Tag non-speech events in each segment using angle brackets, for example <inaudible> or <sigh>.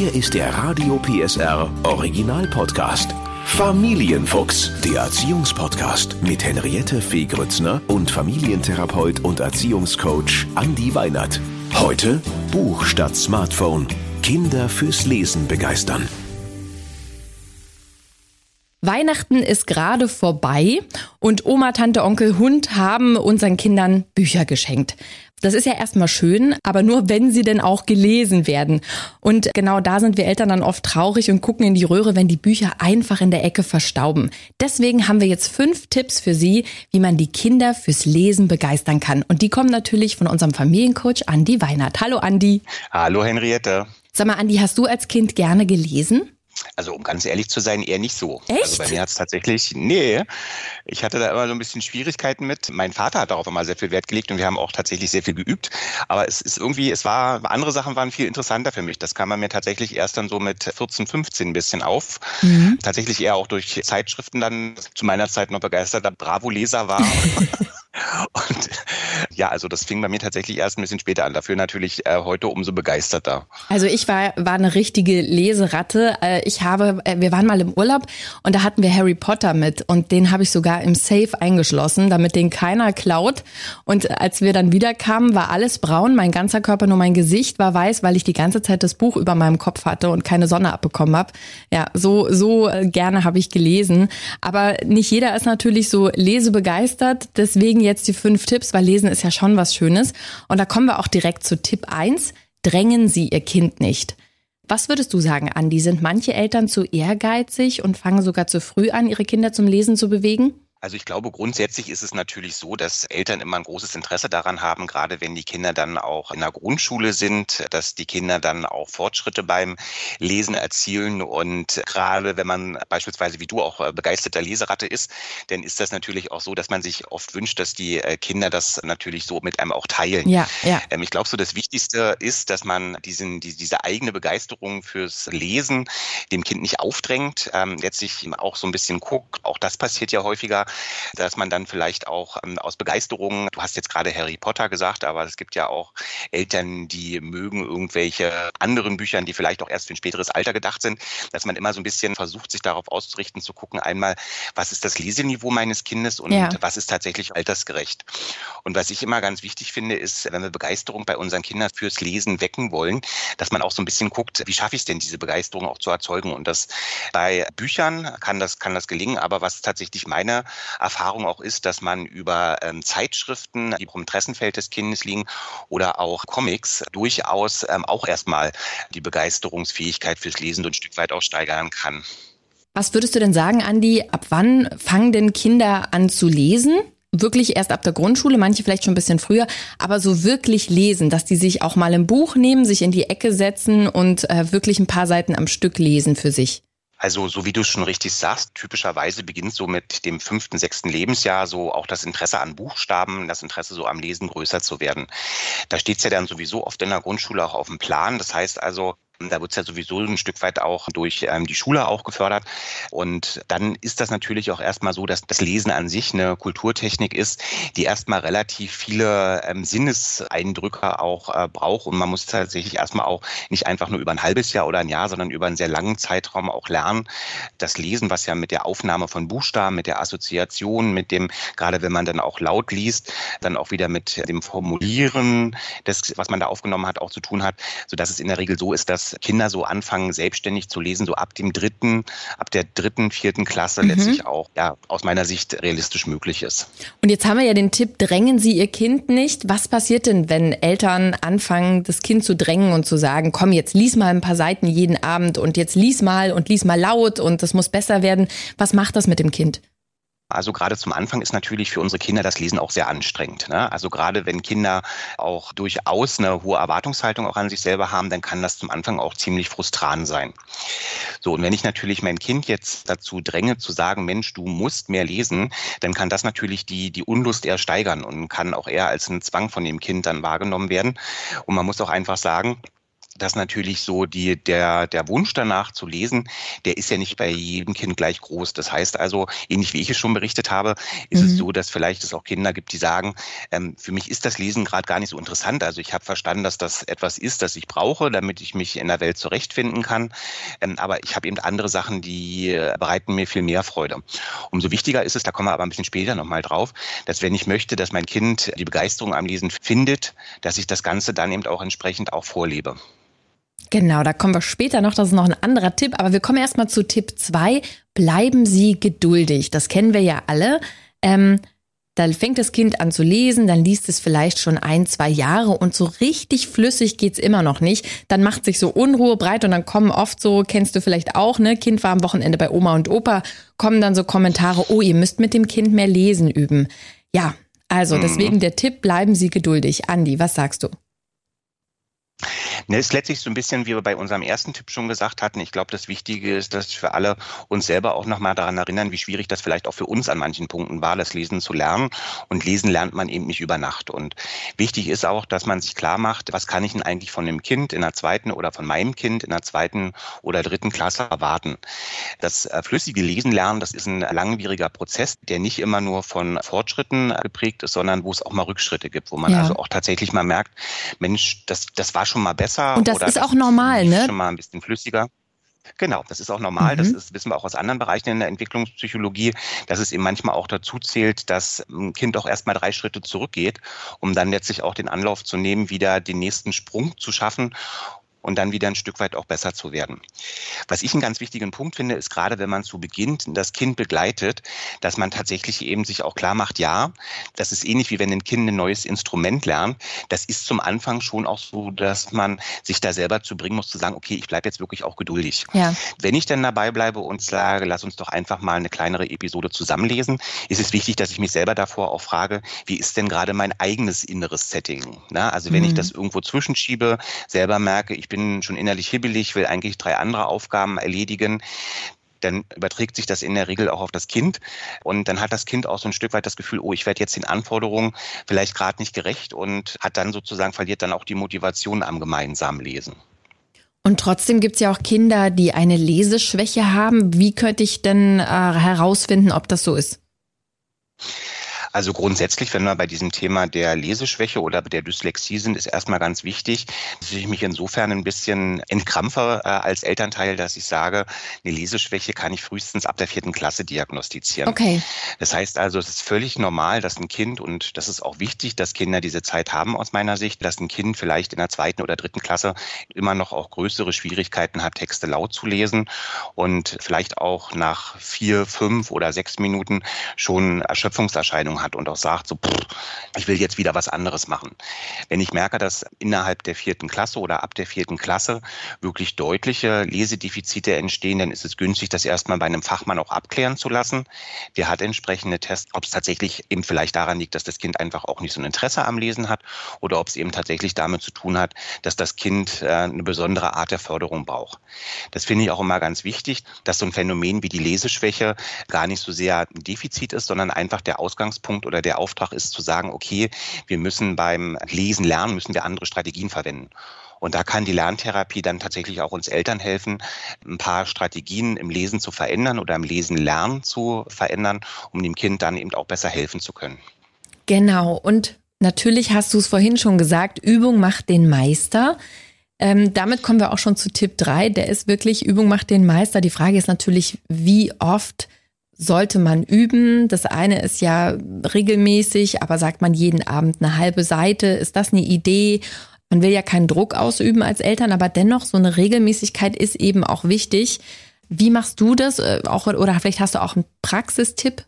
Hier ist der Radio PSR Original Podcast. Familienfuchs, der Erziehungspodcast mit Henriette Fee Grützner und Familientherapeut und Erziehungscoach Andi Weinert. Heute Buch statt Smartphone. Kinder fürs Lesen begeistern. Weihnachten ist gerade vorbei und Oma, Tante, Onkel, Hund haben unseren Kindern Bücher geschenkt. Das ist ja erstmal schön, aber nur wenn sie denn auch gelesen werden. Und genau da sind wir Eltern dann oft traurig und gucken in die Röhre, wenn die Bücher einfach in der Ecke verstauben. Deswegen haben wir jetzt fünf Tipps für Sie, wie man die Kinder fürs Lesen begeistern kann. Und die kommen natürlich von unserem Familiencoach Andi Weinert. Hallo Andi. Hallo Henriette. Sag mal, Andi, hast du als Kind gerne gelesen? Also um ganz ehrlich zu sein, eher nicht so. Echt? Also bei mir hat es tatsächlich, nee, ich hatte da immer so ein bisschen Schwierigkeiten mit. Mein Vater hat darauf immer sehr viel Wert gelegt und wir haben auch tatsächlich sehr viel geübt. Aber es ist irgendwie, es war, andere Sachen waren viel interessanter für mich. Das kam bei mir tatsächlich erst dann so mit 14, 15 ein bisschen auf. Mhm. Tatsächlich eher auch durch Zeitschriften dann zu meiner Zeit noch begeisterter Bravo-Leser war. <laughs> Und ja, also das fing bei mir tatsächlich erst ein bisschen später an. Dafür natürlich äh, heute umso begeisterter. Also ich war, war eine richtige Leseratte. Äh, ich habe, äh, wir waren mal im Urlaub und da hatten wir Harry Potter mit und den habe ich sogar im Safe eingeschlossen, damit den keiner klaut. Und als wir dann wiederkamen, war alles braun, mein ganzer Körper, nur mein Gesicht war weiß, weil ich die ganze Zeit das Buch über meinem Kopf hatte und keine Sonne abbekommen habe. Ja, so, so äh, gerne habe ich gelesen. Aber nicht jeder ist natürlich so lesebegeistert. Deswegen jetzt die fünf Tipps, weil Lesen ist ja schon was Schönes. Und da kommen wir auch direkt zu Tipp eins: Drängen Sie Ihr Kind nicht. Was würdest du sagen, Andi? Sind manche Eltern zu ehrgeizig und fangen sogar zu früh an, ihre Kinder zum Lesen zu bewegen? Also ich glaube, grundsätzlich ist es natürlich so, dass Eltern immer ein großes Interesse daran haben, gerade wenn die Kinder dann auch in der Grundschule sind, dass die Kinder dann auch Fortschritte beim Lesen erzielen. Und gerade wenn man beispielsweise wie du auch äh, begeisterter Leseratte ist, dann ist das natürlich auch so, dass man sich oft wünscht, dass die äh, Kinder das natürlich so mit einem auch teilen. Ja, ja. Ähm, ich glaube, so das Wichtigste ist, dass man diesen, diese eigene Begeisterung fürs Lesen dem Kind nicht aufdrängt, ähm, letztlich auch so ein bisschen guckt. Auch das passiert ja häufiger dass man dann vielleicht auch ähm, aus Begeisterung, du hast jetzt gerade Harry Potter gesagt, aber es gibt ja auch Eltern, die mögen irgendwelche anderen Büchern, die vielleicht auch erst für ein späteres Alter gedacht sind, dass man immer so ein bisschen versucht, sich darauf auszurichten, zu gucken, einmal, was ist das Leseniveau meines Kindes und ja. was ist tatsächlich altersgerecht. Und was ich immer ganz wichtig finde, ist, wenn wir Begeisterung bei unseren Kindern fürs Lesen wecken wollen, dass man auch so ein bisschen guckt, wie schaffe ich es denn, diese Begeisterung auch zu erzeugen. Und das bei Büchern kann das, kann das gelingen, aber was tatsächlich meine Erfahrung auch ist, dass man über ähm, Zeitschriften, die im Interessenfeld des Kindes liegen, oder auch Comics durchaus ähm, auch erstmal die Begeisterungsfähigkeit fürs Lesen ein Stück weit auch steigern kann. Was würdest du denn sagen, Andi? Ab wann fangen denn Kinder an zu lesen? Wirklich erst ab der Grundschule, manche vielleicht schon ein bisschen früher, aber so wirklich lesen, dass die sich auch mal ein Buch nehmen, sich in die Ecke setzen und äh, wirklich ein paar Seiten am Stück lesen für sich. Also so wie du es schon richtig sagst, typischerweise beginnt so mit dem fünften, sechsten Lebensjahr so auch das Interesse an Buchstaben, das Interesse so am Lesen größer zu werden. Da steht es ja dann sowieso oft in der Grundschule auch auf dem Plan. Das heißt also, da wird es ja sowieso ein Stück weit auch durch ähm, die Schule auch gefördert. Und dann ist das natürlich auch erstmal so, dass das Lesen an sich eine Kulturtechnik ist, die erstmal relativ viele ähm, Sinneseindrücke auch äh, braucht. Und man muss tatsächlich erstmal auch nicht einfach nur über ein halbes Jahr oder ein Jahr, sondern über einen sehr langen Zeitraum auch lernen. Das Lesen, was ja mit der Aufnahme von Buchstaben, mit der Assoziation, mit dem, gerade wenn man dann auch laut liest, dann auch wieder mit dem Formulieren des, was man da aufgenommen hat, auch zu tun hat, sodass es in der Regel so ist, dass Kinder so anfangen, selbstständig zu lesen, so ab dem dritten, ab der dritten, vierten Klasse mhm. letztlich auch, ja, aus meiner Sicht realistisch möglich ist. Und jetzt haben wir ja den Tipp, drängen Sie Ihr Kind nicht. Was passiert denn, wenn Eltern anfangen, das Kind zu drängen und zu sagen, komm, jetzt lies mal ein paar Seiten jeden Abend und jetzt lies mal und lies mal laut und das muss besser werden. Was macht das mit dem Kind? Also gerade zum Anfang ist natürlich für unsere Kinder das Lesen auch sehr anstrengend. Ne? Also gerade wenn Kinder auch durchaus eine hohe Erwartungshaltung auch an sich selber haben, dann kann das zum Anfang auch ziemlich frustrant sein. So, und wenn ich natürlich mein Kind jetzt dazu dränge zu sagen, Mensch, du musst mehr lesen, dann kann das natürlich die, die Unlust eher steigern und kann auch eher als ein Zwang von dem Kind dann wahrgenommen werden. Und man muss auch einfach sagen, dass natürlich so die, der, der Wunsch danach zu lesen, der ist ja nicht bei jedem Kind gleich groß. Das heißt also, ähnlich wie ich es schon berichtet habe, ist mhm. es so, dass vielleicht es auch Kinder gibt, die sagen, ähm, für mich ist das Lesen gerade gar nicht so interessant. Also ich habe verstanden, dass das etwas ist, das ich brauche, damit ich mich in der Welt zurechtfinden kann. Ähm, aber ich habe eben andere Sachen, die äh, bereiten mir viel mehr Freude. Umso wichtiger ist es, da kommen wir aber ein bisschen später nochmal drauf, dass wenn ich möchte, dass mein Kind die Begeisterung am Lesen findet, dass ich das Ganze dann eben auch entsprechend auch vorlebe. Genau, da kommen wir später noch. Das ist noch ein anderer Tipp. Aber wir kommen erstmal zu Tipp 2. Bleiben Sie geduldig. Das kennen wir ja alle. Ähm, da fängt das Kind an zu lesen, dann liest es vielleicht schon ein, zwei Jahre und so richtig flüssig geht's immer noch nicht. Dann macht sich so Unruhe breit und dann kommen oft so, kennst du vielleicht auch, ne? Kind war am Wochenende bei Oma und Opa, kommen dann so Kommentare, oh, ihr müsst mit dem Kind mehr lesen üben. Ja, also mhm. deswegen der Tipp, bleiben Sie geduldig. Andi, was sagst du? Ne, ist letztlich so ein bisschen, wie wir bei unserem ersten Tipp schon gesagt hatten. Ich glaube, das Wichtige ist, dass wir alle uns selber auch nochmal daran erinnern, wie schwierig das vielleicht auch für uns an manchen Punkten war, das Lesen zu lernen. Und Lesen lernt man eben nicht über Nacht. Und wichtig ist auch, dass man sich klar macht, was kann ich denn eigentlich von dem Kind in der zweiten oder von meinem Kind in der zweiten oder dritten Klasse erwarten. Das äh, flüssige Lesen lernen, das ist ein langwieriger Prozess, der nicht immer nur von Fortschritten geprägt ist, sondern wo es auch mal Rückschritte gibt, wo man ja. also auch tatsächlich mal merkt, Mensch, das, das war schon mal besser. Und das ist das auch normal, ne? Schon mal ein bisschen flüssiger. Genau, das ist auch normal. Mhm. Das ist, wissen wir auch aus anderen Bereichen in der Entwicklungspsychologie, dass es eben manchmal auch dazu zählt, dass ein Kind auch erstmal drei Schritte zurückgeht, um dann letztlich auch den Anlauf zu nehmen, wieder den nächsten Sprung zu schaffen und dann wieder ein Stück weit auch besser zu werden. Was ich einen ganz wichtigen Punkt finde, ist gerade, wenn man zu Beginn das Kind begleitet, dass man tatsächlich eben sich auch klar macht, ja, das ist ähnlich wie wenn ein Kind ein neues Instrument lernt. Das ist zum Anfang schon auch so, dass man sich da selber zu bringen muss, zu sagen, okay, ich bleibe jetzt wirklich auch geduldig. Ja. Wenn ich dann dabei bleibe und sage, lass uns doch einfach mal eine kleinere Episode zusammenlesen, ist es wichtig, dass ich mich selber davor auch frage, wie ist denn gerade mein eigenes inneres Setting? Na, also wenn mhm. ich das irgendwo zwischenschiebe, selber merke, ich bin schon innerlich hibbelig, will eigentlich drei andere Aufgaben erledigen, dann überträgt sich das in der Regel auch auf das Kind. Und dann hat das Kind auch so ein Stück weit das Gefühl, oh, ich werde jetzt den Anforderungen vielleicht gerade nicht gerecht und hat dann sozusagen, verliert dann auch die Motivation am gemeinsamen Lesen. Und trotzdem gibt es ja auch Kinder, die eine Leseschwäche haben. Wie könnte ich denn äh, herausfinden, ob das so ist? Also grundsätzlich, wenn wir bei diesem Thema der Leseschwäche oder der Dyslexie sind, ist erstmal ganz wichtig, dass ich mich insofern ein bisschen entkrampfe äh, als Elternteil, dass ich sage, eine Leseschwäche kann ich frühestens ab der vierten Klasse diagnostizieren. Okay. Das heißt also, es ist völlig normal, dass ein Kind, und das ist auch wichtig, dass Kinder diese Zeit haben aus meiner Sicht, dass ein Kind vielleicht in der zweiten oder dritten Klasse immer noch auch größere Schwierigkeiten hat, Texte laut zu lesen und vielleicht auch nach vier, fünf oder sechs Minuten schon Erschöpfungserscheinungen hat und auch sagt, so, pff, ich will jetzt wieder was anderes machen. Wenn ich merke, dass innerhalb der vierten Klasse oder ab der vierten Klasse wirklich deutliche Lesedefizite entstehen, dann ist es günstig, das erstmal bei einem Fachmann auch abklären zu lassen. Der hat entsprechende Tests, ob es tatsächlich eben vielleicht daran liegt, dass das Kind einfach auch nicht so ein Interesse am Lesen hat oder ob es eben tatsächlich damit zu tun hat, dass das Kind äh, eine besondere Art der Förderung braucht. Das finde ich auch immer ganz wichtig, dass so ein Phänomen wie die Leseschwäche gar nicht so sehr ein Defizit ist, sondern einfach der Ausgangspunkt Punkt oder der Auftrag ist zu sagen, okay, wir müssen beim Lesen lernen, müssen wir andere Strategien verwenden. Und da kann die Lerntherapie dann tatsächlich auch uns Eltern helfen, ein paar Strategien im Lesen zu verändern oder im Lesen lernen zu verändern, um dem Kind dann eben auch besser helfen zu können. Genau. Und natürlich hast du es vorhin schon gesagt, Übung macht den Meister. Ähm, damit kommen wir auch schon zu Tipp 3. Der ist wirklich, Übung macht den Meister. Die Frage ist natürlich, wie oft sollte man üben. Das eine ist ja regelmäßig, aber sagt man jeden Abend eine halbe Seite, ist das eine Idee? Man will ja keinen Druck ausüben als Eltern, aber dennoch so eine Regelmäßigkeit ist eben auch wichtig. Wie machst du das? Äh, auch, oder vielleicht hast du auch einen Praxistipp?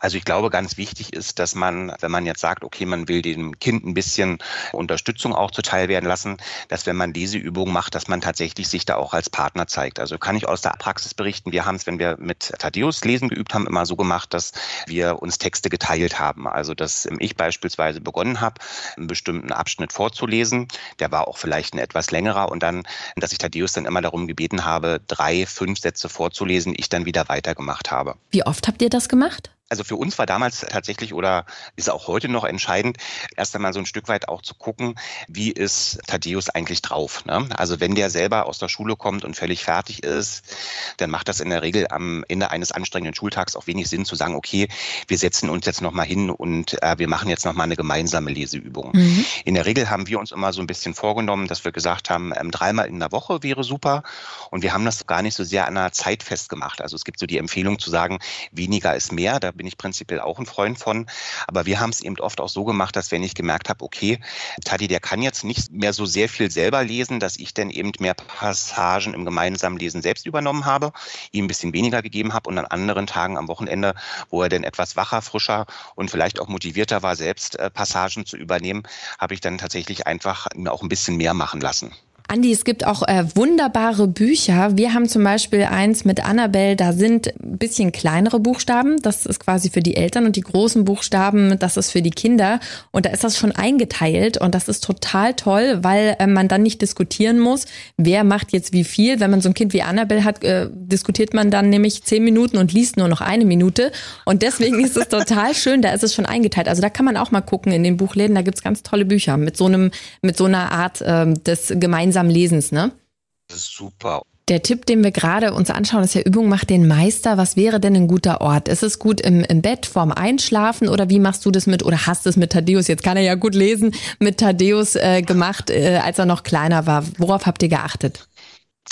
Also ich glaube, ganz wichtig ist, dass man, wenn man jetzt sagt, okay, man will dem Kind ein bisschen Unterstützung auch zuteil werden lassen, dass wenn man diese Übung macht, dass man tatsächlich sich da auch als Partner zeigt. Also kann ich aus der Praxis berichten, wir haben es, wenn wir mit Thaddeus lesen geübt haben, immer so gemacht, dass wir uns Texte geteilt haben. Also dass ich beispielsweise begonnen habe, einen bestimmten Abschnitt vorzulesen, der war auch vielleicht ein etwas längerer und dann, dass ich Thaddeus dann immer darum gebeten habe, drei, fünf Sätze vorzulesen, ich dann wieder weitergemacht habe. Wie oft habt ihr das gemacht? Also für uns war damals tatsächlich oder ist auch heute noch entscheidend, erst einmal so ein Stück weit auch zu gucken, wie ist Thaddeus eigentlich drauf. Ne? Also wenn der selber aus der Schule kommt und völlig fertig ist, dann macht das in der Regel am Ende eines anstrengenden Schultags auch wenig Sinn zu sagen, okay, wir setzen uns jetzt nochmal hin und äh, wir machen jetzt nochmal eine gemeinsame Leseübung. Mhm. In der Regel haben wir uns immer so ein bisschen vorgenommen, dass wir gesagt haben, ähm, dreimal in der Woche wäre super und wir haben das gar nicht so sehr an einer Zeit festgemacht. Also es gibt so die Empfehlung zu sagen, weniger ist mehr. Da bin ich prinzipiell auch ein Freund von. Aber wir haben es eben oft auch so gemacht, dass wenn ich gemerkt habe, okay, Tadi, der kann jetzt nicht mehr so sehr viel selber lesen, dass ich dann eben mehr Passagen im gemeinsamen Lesen selbst übernommen habe, ihm ein bisschen weniger gegeben habe und an anderen Tagen am Wochenende, wo er dann etwas wacher, frischer und vielleicht auch motivierter war, selbst äh, Passagen zu übernehmen, habe ich dann tatsächlich einfach mir auch ein bisschen mehr machen lassen. Andi, es gibt auch äh, wunderbare Bücher. Wir haben zum Beispiel eins mit Annabelle, da sind ein bisschen kleinere Buchstaben. Das ist quasi für die Eltern und die großen Buchstaben, das ist für die Kinder. Und da ist das schon eingeteilt und das ist total toll, weil äh, man dann nicht diskutieren muss, wer macht jetzt wie viel. Wenn man so ein Kind wie Annabelle hat, äh, diskutiert man dann nämlich zehn Minuten und liest nur noch eine Minute. Und deswegen ist es total <laughs> schön, da ist es schon eingeteilt. Also da kann man auch mal gucken in den Buchläden, da gibt's ganz tolle Bücher mit so einem, mit so einer Art ähm, des gemeinsamen gemeinsamen Lesens, ne? Das ist super. Der Tipp, den wir gerade uns anschauen, ist ja Übung macht den Meister. Was wäre denn ein guter Ort? Ist es gut im, im Bett vorm Einschlafen oder wie machst du das mit oder hast du es mit Thaddeus, jetzt kann er ja gut lesen, mit Thaddeus äh, gemacht, äh, als er noch kleiner war? Worauf habt ihr geachtet?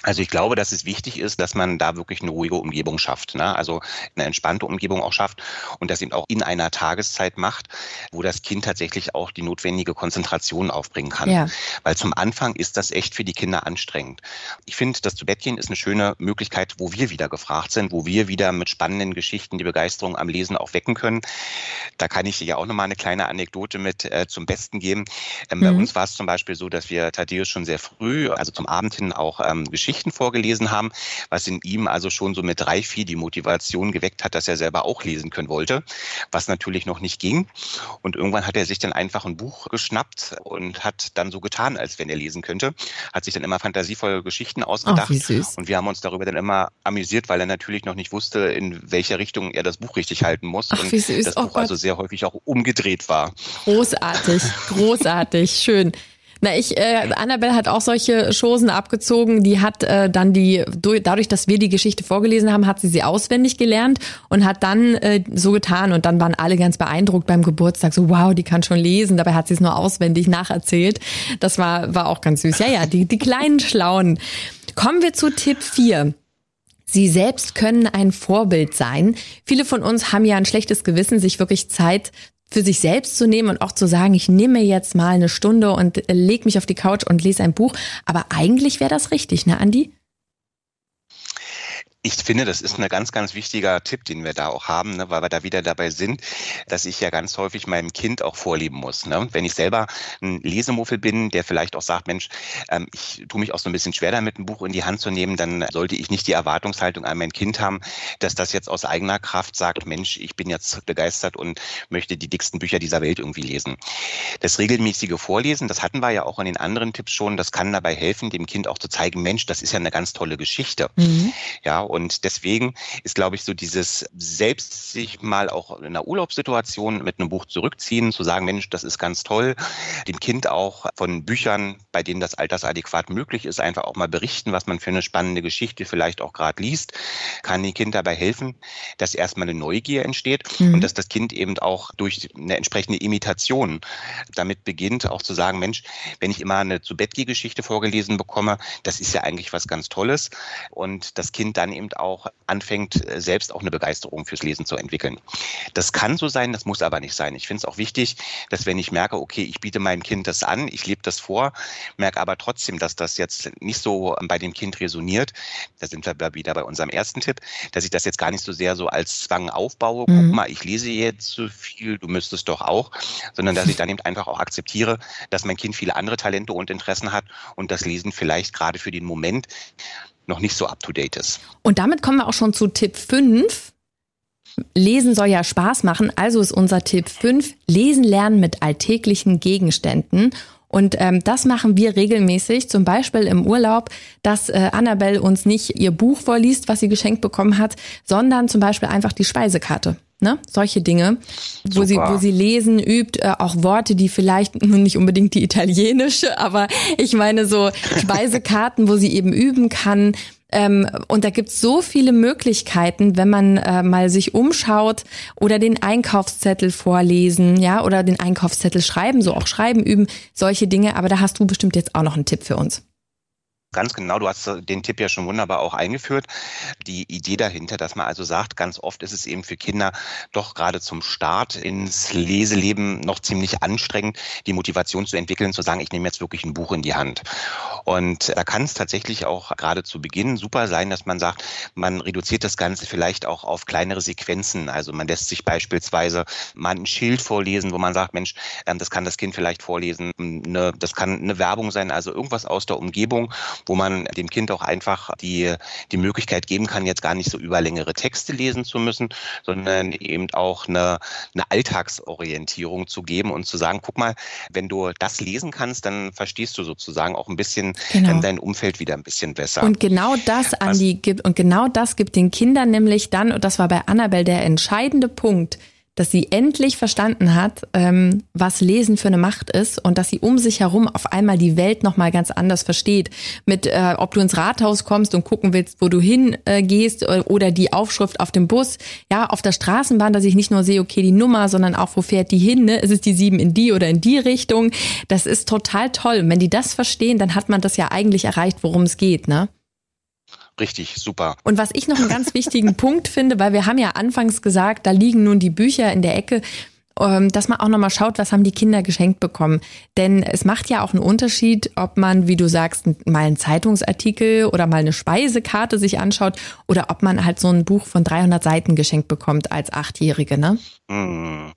Also ich glaube, dass es wichtig ist, dass man da wirklich eine ruhige Umgebung schafft, ne? also eine entspannte Umgebung auch schafft und das eben auch in einer Tageszeit macht, wo das Kind tatsächlich auch die notwendige Konzentration aufbringen kann. Ja. Weil zum Anfang ist das echt für die Kinder anstrengend. Ich finde, das Zubettgehen ist eine schöne Möglichkeit, wo wir wieder gefragt sind, wo wir wieder mit spannenden Geschichten die Begeisterung am Lesen auch wecken können. Da kann ich dir ja auch nochmal eine kleine Anekdote mit äh, zum Besten geben. Ähm, mhm. Bei uns war es zum Beispiel so, dass wir Thaddeus schon sehr früh, also zum Abend hin auch ähm, Geschichten Geschichten vorgelesen haben, was in ihm also schon so mit drei, vier die Motivation geweckt hat, dass er selber auch lesen können wollte, was natürlich noch nicht ging. Und irgendwann hat er sich dann einfach ein Buch geschnappt und hat dann so getan, als wenn er lesen könnte, hat sich dann immer fantasievolle Geschichten ausgedacht. Oh, und wir haben uns darüber dann immer amüsiert, weil er natürlich noch nicht wusste, in welcher Richtung er das Buch richtig halten muss. Ach, und das oh, Buch Gott. also sehr häufig auch umgedreht war. Großartig, großartig, schön. Na, ich, äh, Annabelle hat auch solche Chosen abgezogen. Die hat äh, dann die, dadurch, dass wir die Geschichte vorgelesen haben, hat sie sie auswendig gelernt und hat dann äh, so getan. Und dann waren alle ganz beeindruckt beim Geburtstag. So, wow, die kann schon lesen. Dabei hat sie es nur auswendig nacherzählt. Das war, war auch ganz süß. Ja, ja, die, die kleinen Schlauen. Kommen wir zu Tipp 4. Sie selbst können ein Vorbild sein. Viele von uns haben ja ein schlechtes Gewissen, sich wirklich Zeit für sich selbst zu nehmen und auch zu sagen, ich nehme jetzt mal eine Stunde und leg mich auf die Couch und lese ein Buch. Aber eigentlich wäre das richtig, ne, Andi? Ich finde, das ist ein ganz, ganz wichtiger Tipp, den wir da auch haben, ne, weil wir da wieder dabei sind, dass ich ja ganz häufig meinem Kind auch vorleben muss. Ne? Wenn ich selber ein Lesemuffel bin, der vielleicht auch sagt, Mensch, ähm, ich tue mich auch so ein bisschen schwer damit, ein Buch in die Hand zu nehmen, dann sollte ich nicht die Erwartungshaltung an mein Kind haben, dass das jetzt aus eigener Kraft sagt, Mensch, ich bin jetzt begeistert und möchte die dicksten Bücher dieser Welt irgendwie lesen. Das regelmäßige Vorlesen, das hatten wir ja auch in den anderen Tipps schon, das kann dabei helfen, dem Kind auch zu zeigen, Mensch, das ist ja eine ganz tolle Geschichte. Mhm. Ja, und deswegen ist, glaube ich, so dieses selbst sich mal auch in einer Urlaubssituation mit einem Buch zurückziehen, zu sagen, Mensch, das ist ganz toll, dem Kind auch von Büchern, bei denen das altersadäquat möglich ist, einfach auch mal berichten, was man für eine spannende Geschichte vielleicht auch gerade liest, kann dem Kind dabei helfen, dass erstmal eine Neugier entsteht mhm. und dass das Kind eben auch durch eine entsprechende Imitation damit beginnt, auch zu sagen, Mensch, wenn ich immer eine zu Geschichte vorgelesen bekomme, das ist ja eigentlich was ganz Tolles und das Kind dann eben eben auch anfängt, äh, selbst auch eine Begeisterung fürs Lesen zu entwickeln. Das kann so sein, das muss aber nicht sein. Ich finde es auch wichtig, dass wenn ich merke, okay, ich biete meinem Kind das an, ich lebe das vor, merke aber trotzdem, dass das jetzt nicht so bei dem Kind resoniert, da sind wir wieder bei unserem ersten Tipp, dass ich das jetzt gar nicht so sehr so als Zwang aufbaue, mhm. guck mal, ich lese jetzt so viel, du müsstest doch auch, sondern dass ich dann eben einfach auch akzeptiere, dass mein Kind viele andere Talente und Interessen hat und das Lesen vielleicht gerade für den Moment noch nicht so up-to-date ist. Und damit kommen wir auch schon zu Tipp 5. Lesen soll ja Spaß machen, also ist unser Tipp 5, Lesen lernen mit alltäglichen Gegenständen. Und ähm, das machen wir regelmäßig, zum Beispiel im Urlaub, dass äh, Annabelle uns nicht ihr Buch vorliest, was sie geschenkt bekommen hat, sondern zum Beispiel einfach die Speisekarte. Ne? Solche Dinge, wo sie, wo sie lesen, übt, äh, auch Worte, die vielleicht <laughs> nun nicht unbedingt die italienische, aber ich meine so Speisekarten, wo sie eben üben kann. Ähm, und da gibt's so viele Möglichkeiten, wenn man äh, mal sich umschaut oder den Einkaufszettel vorlesen, ja, oder den Einkaufszettel schreiben, so auch schreiben üben, solche Dinge. Aber da hast du bestimmt jetzt auch noch einen Tipp für uns. Ganz genau, du hast den Tipp ja schon wunderbar auch eingeführt. Die Idee dahinter, dass man also sagt, ganz oft ist es eben für Kinder doch gerade zum Start ins Leseleben noch ziemlich anstrengend, die Motivation zu entwickeln, zu sagen, ich nehme jetzt wirklich ein Buch in die Hand. Und da kann es tatsächlich auch gerade zu Beginn super sein, dass man sagt, man reduziert das Ganze vielleicht auch auf kleinere Sequenzen. Also man lässt sich beispielsweise mal ein Schild vorlesen, wo man sagt, Mensch, ähm, das kann das Kind vielleicht vorlesen. Das kann eine Werbung sein, also irgendwas aus der Umgebung wo man dem Kind auch einfach die, die Möglichkeit geben kann, jetzt gar nicht so über längere Texte lesen zu müssen, sondern eben auch eine, eine Alltagsorientierung zu geben und zu sagen, guck mal, wenn du das lesen kannst, dann verstehst du sozusagen auch ein bisschen genau. dein Umfeld wieder ein bisschen besser. Und genau das, Andi, gibt, und genau das gibt den Kindern nämlich dann, und das war bei Annabelle der entscheidende Punkt, dass sie endlich verstanden hat, ähm, was Lesen für eine Macht ist und dass sie um sich herum auf einmal die Welt nochmal ganz anders versteht. Mit, äh, ob du ins Rathaus kommst und gucken willst, wo du hingehst äh, oder die Aufschrift auf dem Bus, ja, auf der Straßenbahn, dass ich nicht nur sehe, okay, die Nummer, sondern auch, wo fährt die hin, ne? Ist es die sieben in die oder in die Richtung? Das ist total toll. Und wenn die das verstehen, dann hat man das ja eigentlich erreicht, worum es geht, ne? Richtig, super. Und was ich noch einen ganz wichtigen <laughs> Punkt finde, weil wir haben ja anfangs gesagt, da liegen nun die Bücher in der Ecke, ähm, dass man auch nochmal schaut, was haben die Kinder geschenkt bekommen. Denn es macht ja auch einen Unterschied, ob man, wie du sagst, mal einen Zeitungsartikel oder mal eine Speisekarte sich anschaut oder ob man halt so ein Buch von 300 Seiten geschenkt bekommt als Achtjährige, ne? Mhm.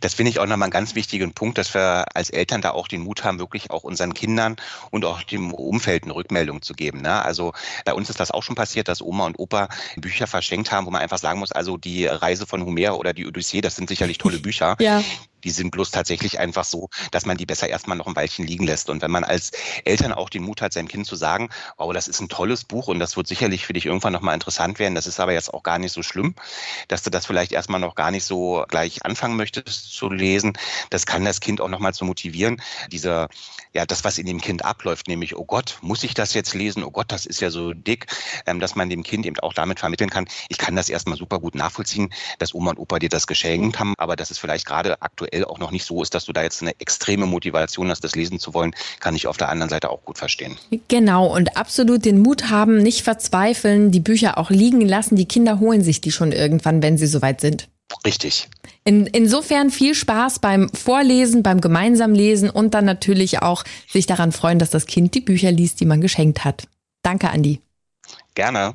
Das finde ich auch nochmal einen ganz wichtigen Punkt, dass wir als Eltern da auch den Mut haben, wirklich auch unseren Kindern und auch dem Umfeld eine Rückmeldung zu geben. Ne? Also bei uns ist das auch schon passiert, dass Oma und Opa Bücher verschenkt haben, wo man einfach sagen muss, also die Reise von Homer oder die Odyssee, das sind sicherlich tolle <laughs> Bücher. Ja. Die sind bloß tatsächlich einfach so, dass man die besser erstmal noch ein Weilchen liegen lässt. Und wenn man als Eltern auch den Mut hat, seinem Kind zu sagen, wow, das ist ein tolles Buch und das wird sicherlich für dich irgendwann nochmal interessant werden, das ist aber jetzt auch gar nicht so schlimm, dass du das vielleicht erstmal noch gar nicht so gleich anfangen möchtest zu lesen, das kann das Kind auch nochmal zu motivieren. Diese, ja, das, was in dem Kind abläuft, nämlich, oh Gott, muss ich das jetzt lesen? Oh Gott, das ist ja so dick, ähm, dass man dem Kind eben auch damit vermitteln kann, ich kann das erstmal super gut nachvollziehen, dass Oma und Opa dir das geschenkt haben, aber das ist vielleicht gerade aktuell aktuell auch noch nicht so ist, dass du da jetzt eine extreme Motivation hast, das lesen zu wollen, kann ich auf der anderen Seite auch gut verstehen. Genau, und absolut den Mut haben, nicht verzweifeln, die Bücher auch liegen lassen. Die Kinder holen sich die schon irgendwann, wenn sie soweit sind. Richtig. In, insofern viel Spaß beim Vorlesen, beim gemeinsam Lesen und dann natürlich auch sich daran freuen, dass das Kind die Bücher liest, die man geschenkt hat. Danke, Andi. Gerne.